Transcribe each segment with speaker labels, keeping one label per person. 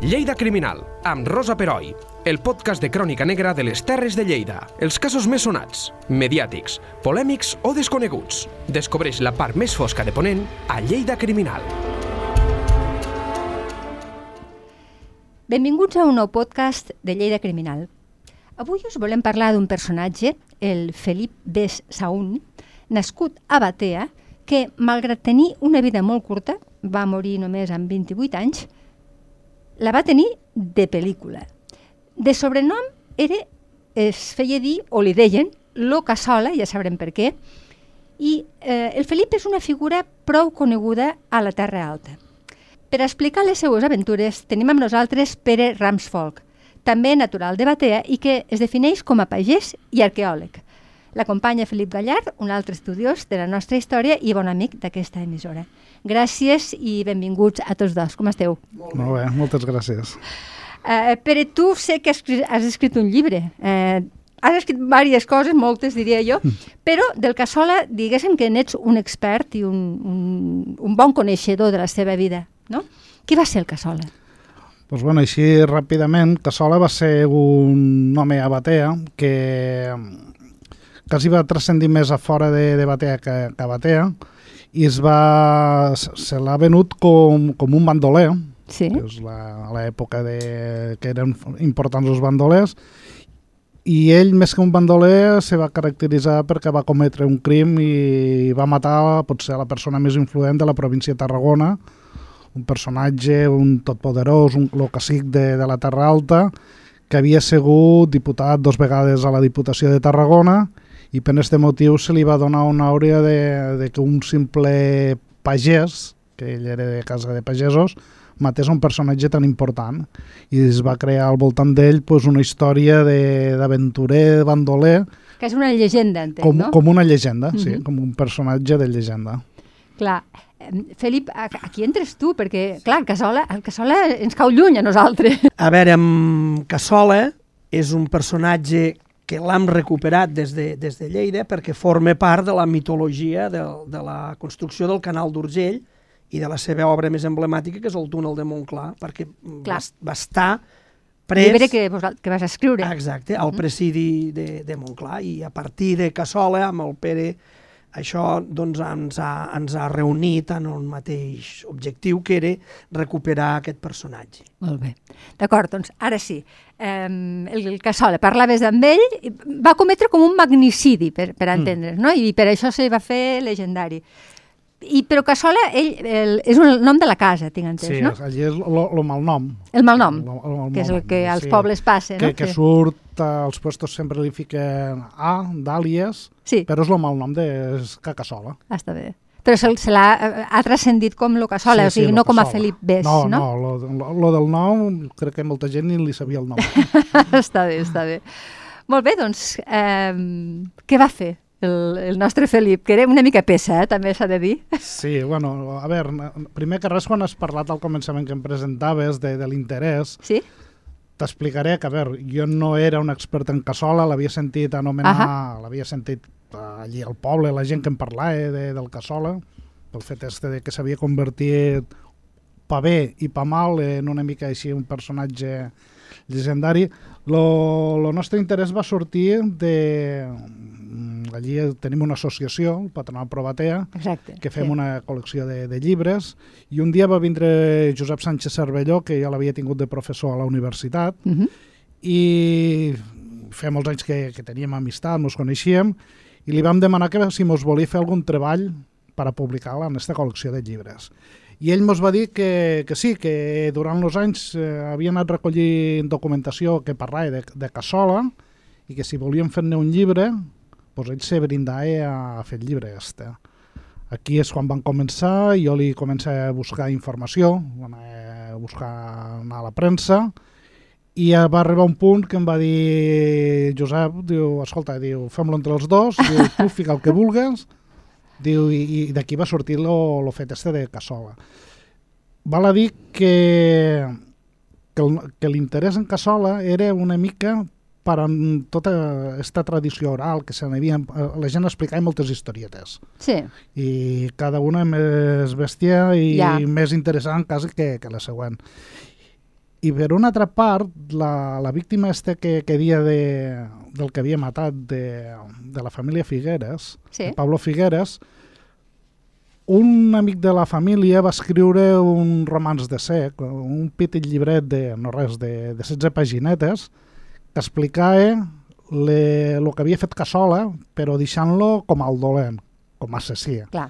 Speaker 1: Lleida Criminal, amb Rosa Peroi, el podcast de crònica negra de les Terres de Lleida. Els casos més sonats, mediàtics, polèmics o desconeguts. Descobreix la part més fosca de Ponent a Lleida Criminal.
Speaker 2: Benvinguts a un nou podcast de Lleida Criminal. Avui us volem parlar d'un personatge, el Felip Bes Saún, nascut a Batea, que, malgrat tenir una vida molt curta, va morir només amb 28 anys, la va tenir de pel·lícula. De sobrenom era, es feia dir, o li deien, Lo Cassola, ja sabrem per què, i eh, el Felip és una figura prou coneguda a la Terra Alta. Per explicar les seues aventures tenim amb nosaltres Pere Ramsfolk, també natural de Batea i que es defineix com a pagès i arqueòleg. L'acompanya Felip Gallard, un altre estudiós de la nostra història i bon amic d'aquesta emissora. Gràcies i benvinguts a tots dos. Com esteu?
Speaker 3: Molt bé, moltes gràcies.
Speaker 2: Uh, Pere, tu sé que has, has escrit un llibre. Uh, has escrit diverses coses, moltes diria jo, però del Cassola diguéssim que n'ets un expert i un, un, un bon coneixedor de la seva vida, no? Qui va ser el Cassola?
Speaker 3: Pues bueno, així ràpidament, Cassola va ser un home a Batea que quasi va transcendir més a fora de, de Batea que, que a Batea i es va, se l'ha venut com, com un bandoler,
Speaker 2: Sí.
Speaker 3: que és l'època de, que eren importants els bandolers, i ell, més que un bandoler, se va caracteritzar perquè va cometre un crim i va matar potser la persona més influent de la província de Tarragona, un personatge, un totpoderós, un lo cacic de, de la Terra Alta, que havia sigut diputat dos vegades a la Diputació de Tarragona i per aquest motiu se li va donar una àurea de, de que un simple pagès, que ell era de casa de pagesos, matés un personatge tan important i es va crear al voltant d'ell pues, una història de- d'aventurer, bandoler,
Speaker 2: Que és una llegenda, entenc,
Speaker 3: com,
Speaker 2: no?
Speaker 3: com una llegenda, sí,
Speaker 2: Mhm.
Speaker 3: com un personatge de llegenda.
Speaker 2: Clar, Felip, aquí entres tu, perquè, clar, el Cassola, el Cassola ens cau lluny a nosaltres.
Speaker 4: A veure, amb Cassola és un personatge que l'hem recuperat des de, des de Lleida perquè forma part de la mitologia de, de la construcció del canal d'Urgell i de la seva obra més emblemàtica, que és el túnel de Montclar, perquè
Speaker 2: Clar.
Speaker 4: va, va estar
Speaker 2: Pres... Llibre que, que vas escriure.
Speaker 4: Exacte, al presidi de, de Montclar i a partir de Cassola, amb el Pere, això doncs, ens, ha, ens ha reunit en un mateix objectiu, que era recuperar aquest personatge.
Speaker 2: Molt bé. D'acord, doncs ara sí. Um, el, el Cassola, parlaves amb ell, va cometre com un magnicidi, per, per entendre's, no? I per això se va fer legendari. I, però Cassola, ell, el, és un el nom de la casa, tinc entès,
Speaker 3: Sí,
Speaker 2: no?
Speaker 3: allí és el malnom.
Speaker 2: El malnom,
Speaker 3: Lo- lo-
Speaker 2: que és el que als
Speaker 3: sí.
Speaker 2: pobles passa, no?
Speaker 3: Que, que surt, als puestos sempre li fiquen A, d'àlies,
Speaker 2: Sí,
Speaker 3: però és el malnom de Cacassola.
Speaker 2: ah, està bé. Però se, se l'ha eh, ha transcendit com lo Cassola, o sigui,
Speaker 3: lo
Speaker 2: no com a. Felip Bes,
Speaker 3: no?
Speaker 2: no?
Speaker 3: No, lo, lo, lo del nom, crec que molta gent ni li sabia el nom.
Speaker 2: està bé, està bé. Molt bé, doncs, eh, què va fer el, el nostre Felip? Que era una mica peça, eh, també s'ha de dir.
Speaker 3: Sí, bueno, a veure, primer que res, quan has parlat al començament que em presentaves de, de l'interès,
Speaker 2: Sí?
Speaker 3: t'explicaré que, a veure, jo no era un expert en cassola, l'havia sentit anomenar, l'havia sentit eh, allí al poble, la gent que em parlava de, del cassola, pel fet este de que s'havia convertit pa bé i pa mal en una mica així un personatge legendari. Lo, lo nostre interès va sortir de... Allí tenim una associació, el Patronat Probatea,
Speaker 2: Exacte.
Speaker 3: que fem
Speaker 2: sí.
Speaker 3: una col·lecció de, de llibres i un dia va vindre Josep Sánchez Cervelló, que ja l'havia tingut de professor a la universitat,
Speaker 2: Uh -huh.
Speaker 3: i feia molts anys que, que teníem amistat, ens coneixíem, i li vam demanar que si mos volia fer algun treball per a publicar-la en aquesta col·lecció de llibres. I ell mos va dir que, que sí, que durant els anys eh, havia anat recollint documentació que parlava de, de Cassola i que si volíem fer-ne un llibre, doncs ell se brindava a fer el llibre este. Aquí és quan van començar, jo li començo a buscar informació, van a buscar anar a la premsa, i va arribar un punt que em va dir Josep, diu, escolta, diu, fem-lo entre els dos, diu, tu fica el que vulgues, diu, i, i d'aquí va sortir lo, lo fet este de Cassola. Val a dir que, que, que l'interès en Cassola era una mica per en tota aquesta tradició oral que se n'havia... La gent explicava moltes historietes
Speaker 2: Sí,
Speaker 3: i cada una més bèstia i
Speaker 2: Ja.
Speaker 3: més interessant quasi que, que la següent. I per una altra part, la, la víctima este que, que dia de, del que havia matat de, de la família Figueres,
Speaker 2: Sí.
Speaker 3: de Pablo Figueres, un amic de la família va escriure un romanç de sec, un petit llibret de, no res, de, de 16 paginetes, explicava le, lo que havia fet Cassola, però deixant-lo com el dolent, com a assassí.
Speaker 2: Clar.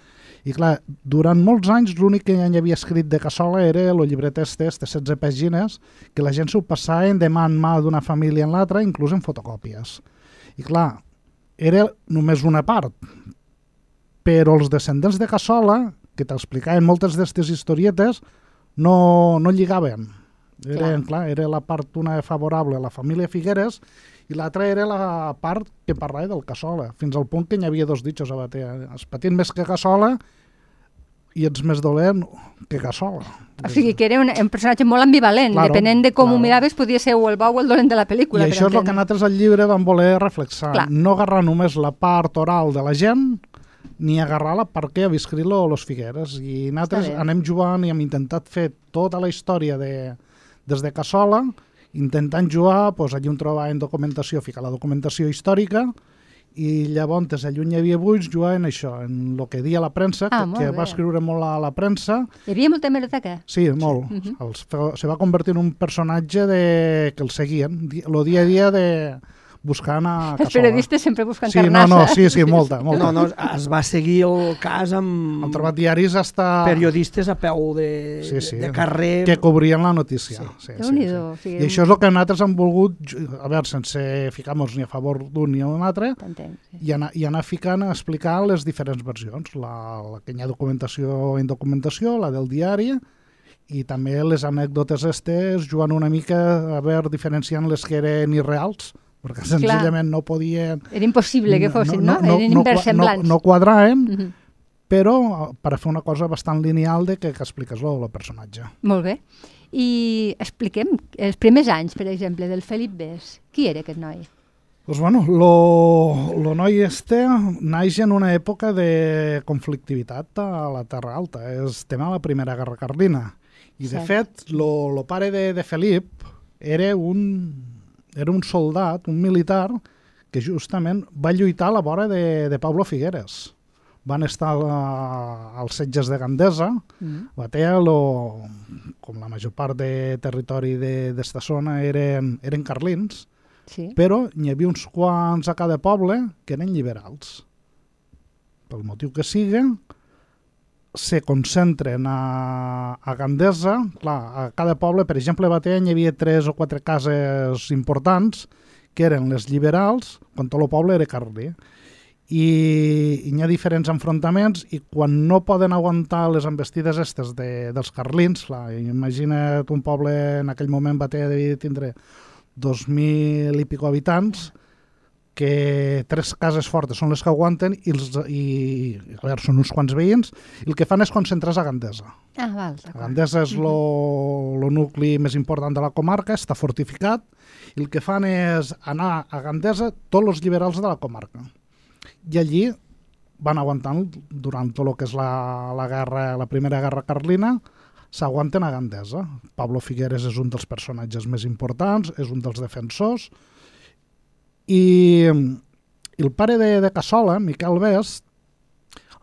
Speaker 3: I clar, durant molts anys l'únic que ell havia escrit de Cassola era el llibret este, este 16 pàgines, que la gent s'ho passaven de mà en mà d'una família en l'altra, inclús en fotocòpies. I clar, era només una part, però els descendents de Cassola, que t'explicaven moltes d'aquestes historietes, no, no lligaven. Era,
Speaker 2: Clar.
Speaker 3: clar. era la part una favorable a la família Figueres i l'altra era la part que parlava del Cassola, fins al punt que n'hi havia dos ditxos a Batea. Es patint més que Cassola i ets més dolent que Cassola.
Speaker 2: O sigui que era un, un personatge molt ambivalent,
Speaker 3: Claro,
Speaker 2: depenent de com
Speaker 3: claro.
Speaker 2: ho miraves, podia ser o el bo o el dolent de la pel·lícula.
Speaker 3: I això és el que nosaltres al llibre vam voler reflexar.
Speaker 2: Clar.
Speaker 3: No agarrar només la part oral de la gent, ni agarrar la part que havia escrit lo, los Figueres. I nosaltres anem jugant i hem intentat fer tota la història de, des de Cassola, intentant jugar, doncs, allí on trobàvem documentació, ficar la documentació històrica, i llavors, allà on hi havia buits, jugar en això, en el que dia la premsa,
Speaker 2: Ah,
Speaker 3: que, que va escriure molt a la premsa,
Speaker 2: Hi havia molta hemeroteca?
Speaker 3: Sí, molt.
Speaker 2: Mhm.
Speaker 3: Els fe- se va convertir en un personatge de... que el seguien, lo dia a dia de buscant a
Speaker 2: Els
Speaker 3: Cassola.
Speaker 2: periodistes sempre busquen
Speaker 3: Sí, no,
Speaker 2: carnassa.
Speaker 3: no, sí, sí, molta, molta.
Speaker 4: No, no, es va seguir el cas amb
Speaker 3: Han trobat diaris hasta
Speaker 4: periodistes a peu de,
Speaker 3: Sí, sí.
Speaker 4: de carrer.
Speaker 3: que cobrien la notícia. Sí. Sí,
Speaker 2: o
Speaker 3: sí,
Speaker 2: sigui,
Speaker 3: I això és el que nosaltres hem volgut, a veure, sense ficar-nos ni a favor d'un ni a un altre,
Speaker 2: sí.
Speaker 3: i anar, i anar ficant a explicar les diferents versions, la, la que hi ha documentació en documentació, la del diari, i també les anècdotes estes jugant una mica a veure diferenciant les que eren irreals, perquè senzillament no podien...
Speaker 2: Era impossible que fossin, no? Eren
Speaker 3: no,
Speaker 2: inversemblants.
Speaker 3: no, no quadraven,
Speaker 2: Mhm.
Speaker 3: però eh, per fer una cosa bastant lineal de que, que expliques lo, el personatge.
Speaker 2: Molt bé. I expliquem els primers anys, per exemple, del Felip Bes. Qui era aquest noi?
Speaker 3: Pues bueno, lo, lo noi este naix en una època de conflictivitat a la Terra Alta. És tema de la Primera Guerra Carlina. I, de
Speaker 2: Cert.
Speaker 3: fet, lo, lo pare de, de Felip era un, era un soldat, un militar, que justament va lluitar a la vora de, de Pablo Figueres. Van estar als setges de Gandesa,
Speaker 2: Mm.
Speaker 3: Batea, lo, com la major part de territori de- d'esta zona, eren, eren carlins,
Speaker 2: Sí.
Speaker 3: però n'hi havia uns quants a cada poble que eren liberals. Pel motiu que sigui, se concentren a, a Gandesa. Clar, a cada poble, per exemple, a Batea n'hi havia tres o quatre cases importants que eren les liberals, quan tot el poble era carlí. I, i hi ha diferents enfrontaments i quan no poden aguantar les embestides estes de, dels carlins, clar, imagina't un poble en aquell moment Batea devia tindre 2.000 i pico habitants, que tres cases fortes són les que aguanten i, els, i a veure, són uns quants veïns, i el que fan és concentrar-se a Gandesa.
Speaker 2: Ah, val.
Speaker 3: Gandesa és lo, lo nucli més important de la comarca, està fortificat, i el que fan és anar a Gandesa tots els liberals de la comarca. I allí van aguantant durant tot el que és la, la, guerra, la primera guerra carlina, s'aguanten a Gandesa. Pablo Figueres és un dels personatges més importants, és un dels defensors, i, i el pare de, de Cassola, Miquel Best,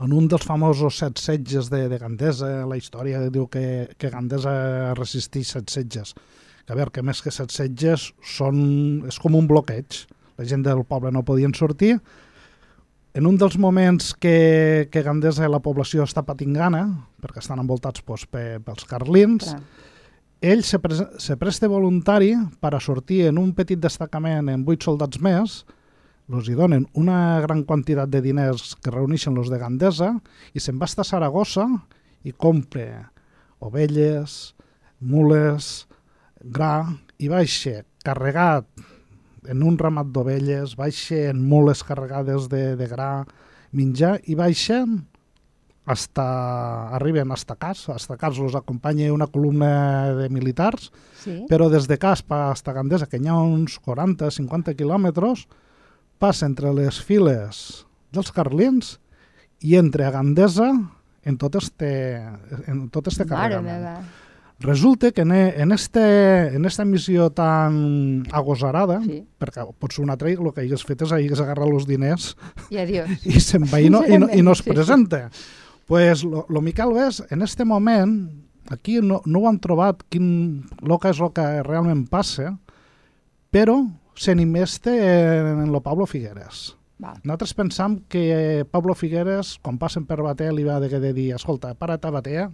Speaker 3: en un dels famosos set setges de, de Gandesa, la història diu que, que Gandesa resisteix set setges. Que a veure, que més que set setges són, és com un bloqueig. La gent del poble no podien sortir. En un dels moments que, que Gandesa i la població està patint gana, perquè estan envoltats doncs, pe, pels carlins,
Speaker 2: Clar.
Speaker 3: Ell se, pres se presta voluntari per a sortir en un petit destacament amb vuit soldats més, els hi donen una gran quantitat de diners que reuneixen los de Gandesa i se'n va estar a Saragossa i compra ovelles, mules, gra i baixa carregat en un ramat d'ovelles, baixa en mules carregades de, de gra, menjar i baixen hasta, arriben hasta Cas, hasta Cas els acompanya una columna de militars,
Speaker 2: Sí.
Speaker 3: però des de Caspa hasta Gandesa, que hi ha uns 40-50 quilòmetres, passa entre les files dels carlins i entre a Gandesa en tot este, en tot este carregament. Resulta que en, e- en, este, en esta missió tan agosarada,
Speaker 2: Sí.
Speaker 3: perquè potser un altre el que hagués fet és hagués agarrat els diners
Speaker 2: I adiós.
Speaker 3: i se'n va i no, i no, i no es
Speaker 2: Sí, sí.
Speaker 3: Pues lo, lo Miquel Ves, en este moment, aquí no, no ho han trobat quin, lo que és el que realment passa, però s'animeste en, en lo Pablo Figueres.
Speaker 2: Val.
Speaker 3: Nosaltres pensam que Pablo Figueres, quan passen per Batea, li va de, de dir, escolta, para't a Batea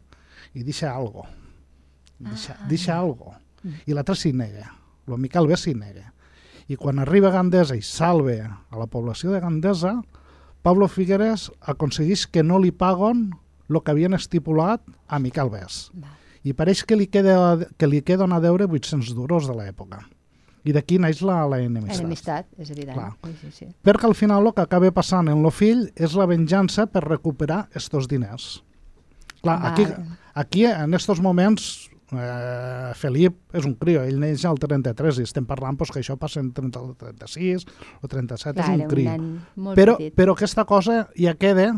Speaker 3: i deixa algo. Deixa,
Speaker 2: Ah.
Speaker 3: deixa algo. I l'altre s'hi nega. Lo Miquel Ves s'hi nega. I quan arriba a Gandesa i salve a la població de Gandesa, Pablo Figueres aconsegueix que no li paguen el que havien estipulat a Miquel.
Speaker 2: Val.
Speaker 3: I pareix que li, queda, que li queden a deure 800 duros de l'època. I d'aquí naix la, la enemistat.
Speaker 2: Enemistat, és evident.
Speaker 3: Clar.
Speaker 2: Sí, sí, sí.
Speaker 3: Perquè al final el que acaba passant en lo fill és la venjança per recuperar estos diners. Clar, aquí,
Speaker 2: Vale.
Speaker 3: aquí en estos moments eh, Felip és un crio, ell neix al 33 i estem parlant pues, que això passa en 30, o 36 o 37,
Speaker 2: Clar,
Speaker 3: és un crio. però,
Speaker 2: petit.
Speaker 3: però aquesta cosa ja queda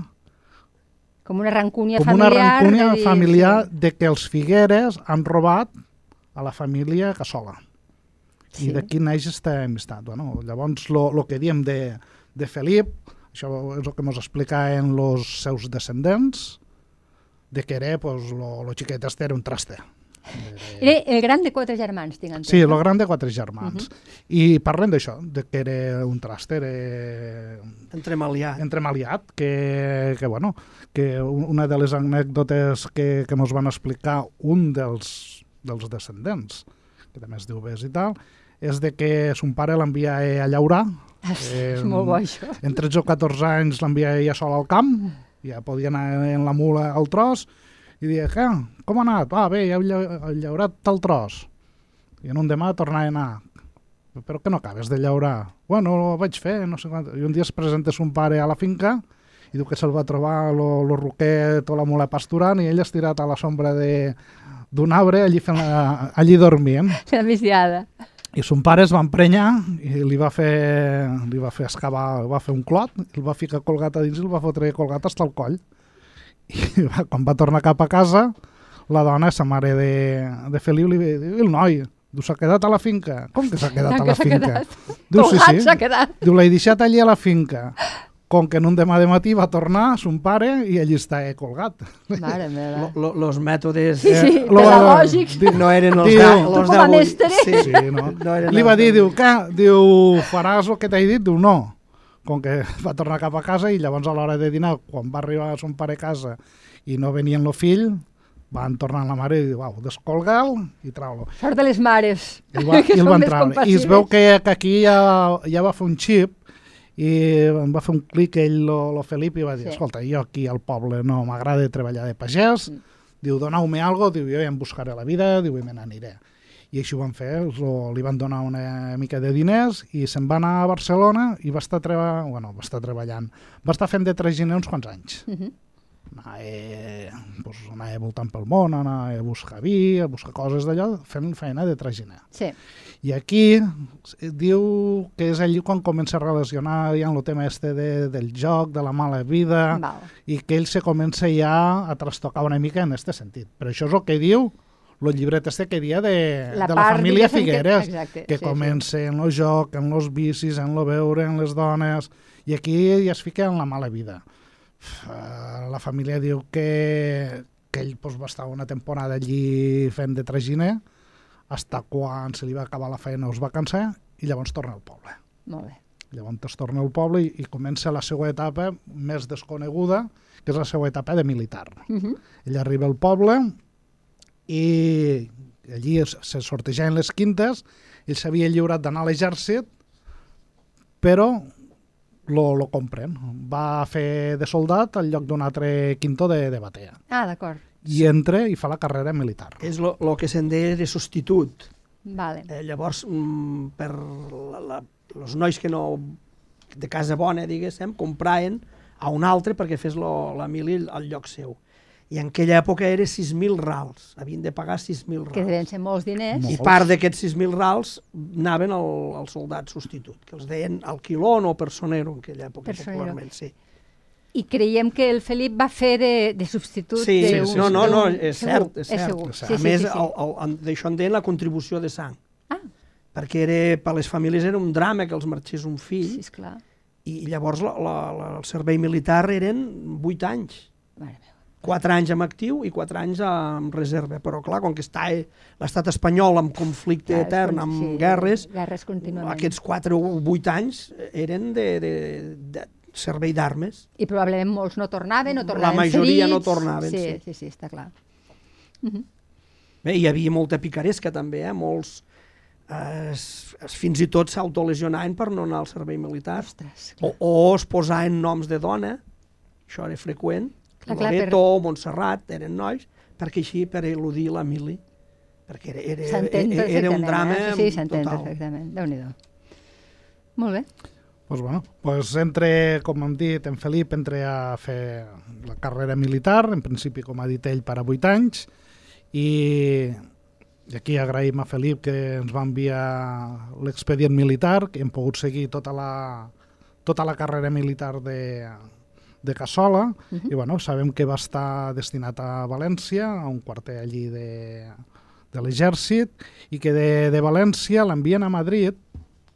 Speaker 2: Com una rancúnia
Speaker 3: com una
Speaker 2: familiar.
Speaker 3: rancúnia
Speaker 2: de dir,
Speaker 3: familiar
Speaker 2: sí.
Speaker 3: de que els Figueres han robat a la família Cassola.
Speaker 2: Sí.
Speaker 3: I d'aquí naix aquesta amistat. Bueno, llavors, el que diem de, de Felip, això és el que ens explica en els seus descendents, de que era, pues, lo, lo xiquet este era un traste.
Speaker 2: Era el gran de quatre germans, tinc entès.
Speaker 3: Sí, el gran de quatre germans. I parlem d'això, de que era un traste, era
Speaker 4: Entremaliat.
Speaker 3: entremaliat, que, que, bueno, que un- una de les anècdotes que, que ens van explicar un dels, dels descendents, que també es diu Bes i tal, és de que son pare l'envia a llaurar, Eh,
Speaker 2: és molt bo, això.
Speaker 3: en 13 o 14 anys l'envia ella sola al camp, ja podia anar en la mula al tros, i deia, què, com ha anat? Ah, bé, ja heu lla- heu llaurat tal tros. I en un demà tornava a anar. Però que no acabes de llaurar? Bueno, ho vaig fer, no sé quant. I un dia es presenta son pare a la finca i diu que se'l va trobar lo, lo roquet o la mula pasturant i ell estirat a la sombra de d'un arbre allí, fent la, allí dormint.
Speaker 2: La misiada.
Speaker 3: I son pare es va emprenyar i li va fer, li va fer excavar, va fer un clot, el va ficar colgat a dins i el va fotre colgat fins al coll. I va, quan va tornar cap a casa, la dona, sa mare de, de Feliu, li "I el noi, diu, s'ha quedat a la finca. Com que s'ha quedat a la finca?
Speaker 2: quedat.
Speaker 3: Diu, sí, sí.
Speaker 2: s'ha quedat.
Speaker 3: Diu, l'he deixat allí a la finca. Com que en un demà de matí va tornar son pare i allí està eh, colgat.
Speaker 2: Mare meva.
Speaker 4: Lo, lo, los mètodes
Speaker 2: Sí, sí,
Speaker 3: Eh,
Speaker 2: pedagògics.
Speaker 4: no eren els
Speaker 3: Diu-
Speaker 4: los
Speaker 2: com a
Speaker 4: d'avui.
Speaker 2: mestre.
Speaker 4: Sí,
Speaker 3: Sí, no?
Speaker 4: no eren
Speaker 3: Li va dir,
Speaker 4: d'avui.
Speaker 3: diu, què? Diu, faràs el que t'he dit? Diu, no. Com que va tornar cap a casa i llavors a l'hora de dinar, quan va arribar a son pare a casa i no venien el fill, van tornar la mare i diu, au, descolga'l i trau-lo.
Speaker 2: Sort de les mares.
Speaker 3: I va,
Speaker 2: que
Speaker 3: i el
Speaker 2: són
Speaker 3: van
Speaker 2: més
Speaker 3: traure. I es veu que, que aquí ja, ja va fer un xip i em va fer un clic ell, lo, lo Felip, i va dir,
Speaker 2: Sí.
Speaker 3: escolta, jo aquí al poble no m'agrada treballar de pagès,
Speaker 2: Mm.
Speaker 3: diu, donau-me algo, diu, jo ja em buscaré la vida, diu, i me n'aniré. I així ho van fer, els, lo, li van donar una mica de diners i se'n va anar a Barcelona i va estar, treba, bueno, va estar treballant. Va estar fent de traginer uns quants anys.
Speaker 2: Mhm.
Speaker 3: Anava, pues, anava voltant pel món, anava a buscar vi, a buscar coses d'allò, fent feina de traginer.
Speaker 2: Sí.
Speaker 3: I aquí diu que és allí quan comença a relacionar ja amb el tema este de, del joc, de la mala vida,
Speaker 2: Val.
Speaker 3: i que ell se comença ja a trastocar una mica en este sentit. Però això és el que diu el llibret este que dia de
Speaker 2: La
Speaker 3: de la família
Speaker 2: que-
Speaker 3: Figueres,
Speaker 2: exacte,
Speaker 3: que
Speaker 2: sí, sí.
Speaker 3: comença en el joc, en els vicis, en el beure, en les dones, i aquí ja es fica en la mala vida. Uh, la família diu que, que ell pues, va estar una temporada allí fent de traginer, hasta quan se li va acabar la feina es va cansar i llavors torna al poble.
Speaker 2: Molt bé.
Speaker 3: Llavors es torna al poble i, i comença la seva etapa més desconeguda, que és la seva etapa de militar.
Speaker 2: Mhm.
Speaker 3: Ell arriba al poble i allí es, se sortejaven les quintes, ell s'havia lliurat d'anar a l'exèrcit, però lo, lo compren. Va fer de soldat al lloc d'un altre quinto de, de batea.
Speaker 2: Ah, d'acord.
Speaker 3: I entra i fa la carrera militar.
Speaker 4: És lo, lo que se'n deia de substitut.
Speaker 2: Vale.
Speaker 4: Eh, llavors, mm, per la, la, els nois que no de casa bona, diguéssim, compraven a un altre perquè fes lo, la mili al lloc seu. I en aquella època era 6.000 rals, havien de pagar 6.000
Speaker 2: Que devien
Speaker 4: rals.
Speaker 2: ser molts diners.
Speaker 4: I part d'aquests 6.000 rals anaven al, al soldat substitut, que els deien alquilón o personero en aquella època,
Speaker 2: Personero.
Speaker 4: popularment, sí.
Speaker 2: I creiem que el Felip va fer de, de substitut
Speaker 4: Sí,
Speaker 2: d'un-
Speaker 3: sí,
Speaker 4: no, no, no,
Speaker 2: d'un-
Speaker 4: és
Speaker 2: segur,
Speaker 4: cert, és cert.
Speaker 2: segur.
Speaker 3: és cert.
Speaker 2: Sí,
Speaker 4: a
Speaker 2: sí,
Speaker 4: més,
Speaker 2: sí, sí.
Speaker 4: el- el- el- d'això en deien la contribució de sang,
Speaker 2: Ah,
Speaker 4: perquè era, per les famílies era un drama que els marxés un fill,
Speaker 2: sí, esclar.
Speaker 4: i llavors la, la, la, el servei militar eren 8 anys.
Speaker 2: Mare meva.
Speaker 4: 4 anys amb actiu i 4 anys amb reserva. Però, clar, com que està eh, l'estat espanyol amb conflicte
Speaker 2: Clar,
Speaker 4: etern, amb
Speaker 2: sí,
Speaker 4: guerres,
Speaker 2: Guerres
Speaker 4: aquests 4 o 8 anys eren de, de, de servei d'armes.
Speaker 2: I probablement molts no tornaven, no
Speaker 4: La
Speaker 2: tornaven
Speaker 4: majoria no
Speaker 2: ferits.
Speaker 4: tornaven,
Speaker 2: sí.
Speaker 4: sí.
Speaker 2: Sí, sí, està clar.
Speaker 4: Bé, hi havia molta picaresca també, eh? molts es, es, fins i tot s'autolesionaven per no anar al servei militar.
Speaker 2: Ostres,
Speaker 4: O, o es posaven noms de dona, això era freqüent,
Speaker 2: Clar, clar,
Speaker 4: Loreto, Montserrat, eren nois, perquè així per eludir la mili, perquè era, era, era, era un
Speaker 2: perfectament,
Speaker 4: drama
Speaker 2: eh? Sí, sí, s'entén perfectament. Déu-n'hi-do. Molt bé.
Speaker 3: Pues bueno, pues entre, com hem dit, en Felip entre a fer la carrera militar, en principi, com ha dit ell, per a 8 anys, i, i aquí agraïm a Felip que ens va enviar l'expedient militar, que hem pogut seguir tota la, tota la carrera militar de, de Cassola, uh -huh. i bueno, sabem que va estar destinat a València, a un quarter allí de, de l'exèrcit, i que de, de València l'envien a Madrid,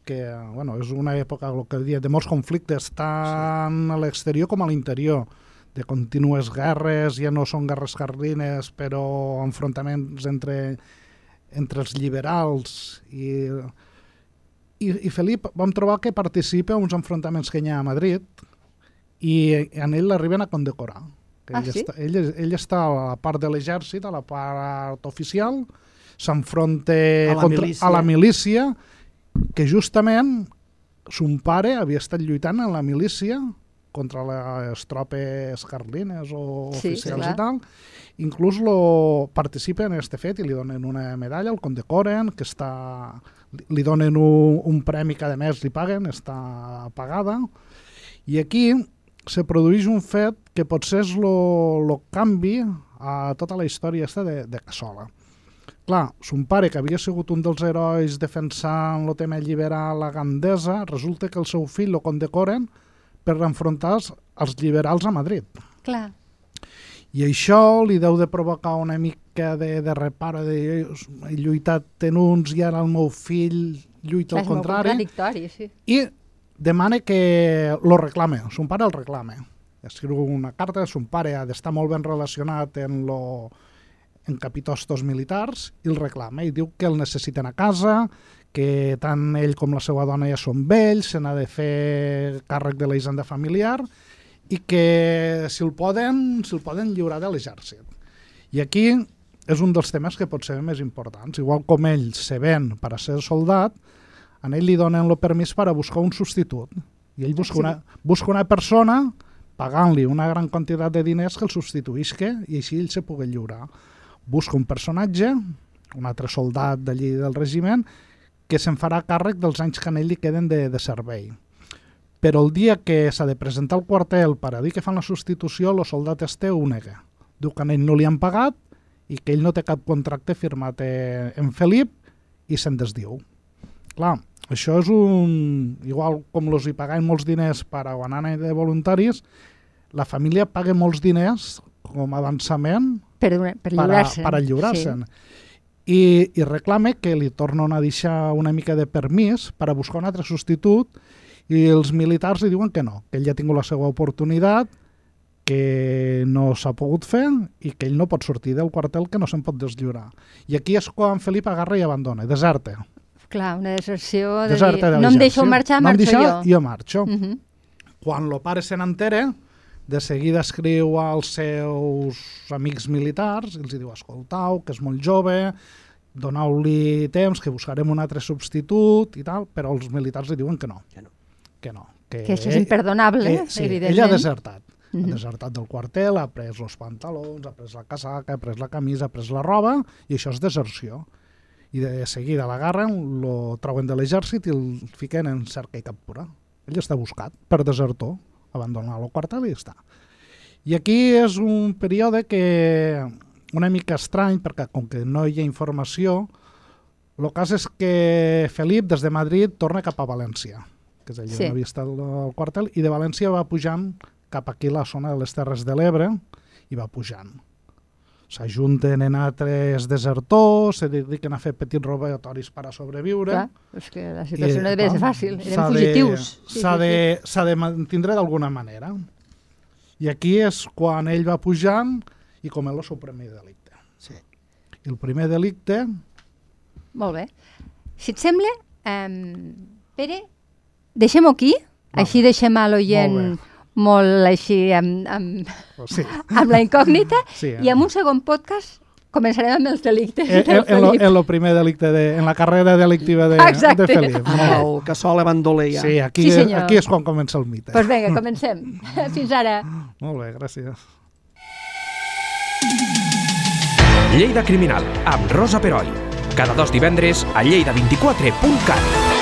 Speaker 3: que bueno, és una època que dia, de molts conflictes, tant a l'exterior com a l'interior, de contínues guerres, ja no són guerres carlines, però enfrontaments entre, entre els liberals i, i, i Felip vam trobar que participa a uns enfrontaments que hi ha a Madrid i en ell l'arriben a condecorar. Que
Speaker 2: Ah,
Speaker 3: ell,
Speaker 2: sí?
Speaker 3: està, ell, ell està a la part de l'exèrcit, a la part oficial, s'enfronta
Speaker 4: A
Speaker 3: contra-
Speaker 4: milícia.
Speaker 3: a la milícia, que justament son pare havia estat lluitant en la milícia contra les tropes carlines o
Speaker 2: Sí,
Speaker 3: oficials
Speaker 2: clar.
Speaker 3: i tal. Inclús lo participa en este fet i li donen una medalla, el condecoren, que està, li- li donen un, un premi que a més li paguen, està pagada. I aquí se produeix un fet que potser és lo, lo canvi a tota la història esta de, de Cassola. Clar, son pare, que havia sigut un dels herois defensant el tema liberal a Gandesa, resulta que el seu fill lo condecoren per enfrontar els liberals a Madrid.
Speaker 2: Clar.
Speaker 3: I això li deu de provocar una mica de, de reparo, de he lluitat en uns i ara el meu fill lluita
Speaker 2: Clar,
Speaker 3: al contrari,
Speaker 2: sí.
Speaker 3: i demana que lo reclame, son pare el reclame. Escriu una carta, son pare ha d'estar molt ben relacionat en, lo, en capitostos militars i el reclama i diu que el necessiten a casa, que tant ell com la seva dona ja són vells, se n'ha de fer càrrec de la hisenda familiar i que si el poden, si el poden lliurar de l'exèrcit. I aquí és un dels temes que pot ser més importants. Igual com ell se ven per a ser soldat, a ell li donen el permís per a buscar un substitut. I ell busca,
Speaker 2: Sí.
Speaker 3: una, busca una persona pagant-li una gran quantitat de diners que el substituïsca i així ell se pugui lliurar. Busca un personatge, un altre soldat d'allí del regiment, que se'n farà càrrec dels anys que a ell li queden de, de servei. Però el dia que s'ha de presentar al quartel per a dir que fan la substitució, el soldat este ho nega. Diu que a ell no li han pagat i que ell no té cap contracte firmat eh, en Felip i se'n desdiu. Clar, això és un... Igual com els hi pagaven molts diners per a anar de voluntaris, la família paga molts diners com a avançament
Speaker 2: Per, per
Speaker 3: per a,
Speaker 2: lliurar-se.
Speaker 3: per a lliurar-se'n. I, I reclama que li tornen a deixar una mica de permís per a buscar un altre substitut i els militars li diuen que no, que ell ja ha tingut la seva oportunitat, que no s'ha pogut fer i que ell no pot sortir del quartel, que no se'n pot deslliurar. I aquí és quan Felip agarra i abandona, deserta.
Speaker 2: Clar, una deserció de
Speaker 3: deserta
Speaker 2: dir,
Speaker 3: de
Speaker 2: no em deixeu marxar,
Speaker 3: no
Speaker 2: marxo
Speaker 3: deixeu,
Speaker 2: jo.
Speaker 3: jo marxo.
Speaker 2: Uh -huh.
Speaker 3: Quan el pare se n'entera, de seguida escriu als seus amics militars i els diu, escoltau, que és molt jove, doneu-li temps, que buscarem un altre substitut i tal, però els militars li diuen que no.
Speaker 4: Que no.
Speaker 3: Que no. Que,
Speaker 2: Que això és imperdonable,
Speaker 3: eh, sí,
Speaker 2: evidentment.
Speaker 3: ell ha desertat.
Speaker 2: Mhm.
Speaker 3: Ha desertat del quartel, ha pres els pantalons, ha pres la casaca, ha pres la camisa, ha pres la roba, i això és deserció. I de seguida l'agarren, lo treuen de l'exèrcit i el fiquen en cerca i captura. Ell està buscat per desertor, abandonar el quartel i està. I aquí és un període que una mica estrany, perquè com que no hi ha informació, el cas és que Felip des de Madrid torna cap a València, que és allà
Speaker 2: Sí.
Speaker 3: on havia estat el, el quartel, i de València va pujant cap cap aquí, la zona de les Terres de l'Ebre, i va pujant. S'ajunten en altres desertors, se dediquen a fer petits robatoris per a sobreviure.
Speaker 2: Clar, és que la situació
Speaker 3: I,
Speaker 2: no devia ser
Speaker 3: clar,
Speaker 2: fàcil,
Speaker 3: s'ha
Speaker 2: eren
Speaker 3: de-
Speaker 2: fugitius. Sí,
Speaker 3: S'ha
Speaker 2: sí,
Speaker 3: de,
Speaker 2: sí.
Speaker 3: s'ha de mantindre d'alguna manera. I aquí és quan ell va pujant i comet el seu primer delicte.
Speaker 4: Sí.
Speaker 3: I el primer delicte,
Speaker 2: Molt bé. Si et sembla, um, Pere, deixem-ho aquí,
Speaker 3: Val.
Speaker 2: així deixem a l'oient
Speaker 3: Molt
Speaker 2: així amb, amb,
Speaker 3: pues sí,
Speaker 2: amb la incògnita
Speaker 3: sí,
Speaker 2: i en un segon podcast començarem amb els delictes
Speaker 3: en,
Speaker 2: del
Speaker 3: en, lo, en lo primer delicte de, en la carrera delictiva de,
Speaker 2: Exacte.
Speaker 3: de Felip.
Speaker 4: Amb el Cassola Bandoler ja.
Speaker 3: Sí, aquí,
Speaker 2: Sí, senyor.
Speaker 3: aquí és quan comença el mite.
Speaker 2: Doncs pues vinga, comencem. Fins ara.
Speaker 3: Molt bé, gràcies.
Speaker 1: Lleida Criminal, amb Rosa Peroi. Cada dos divendres a lleida24.cat.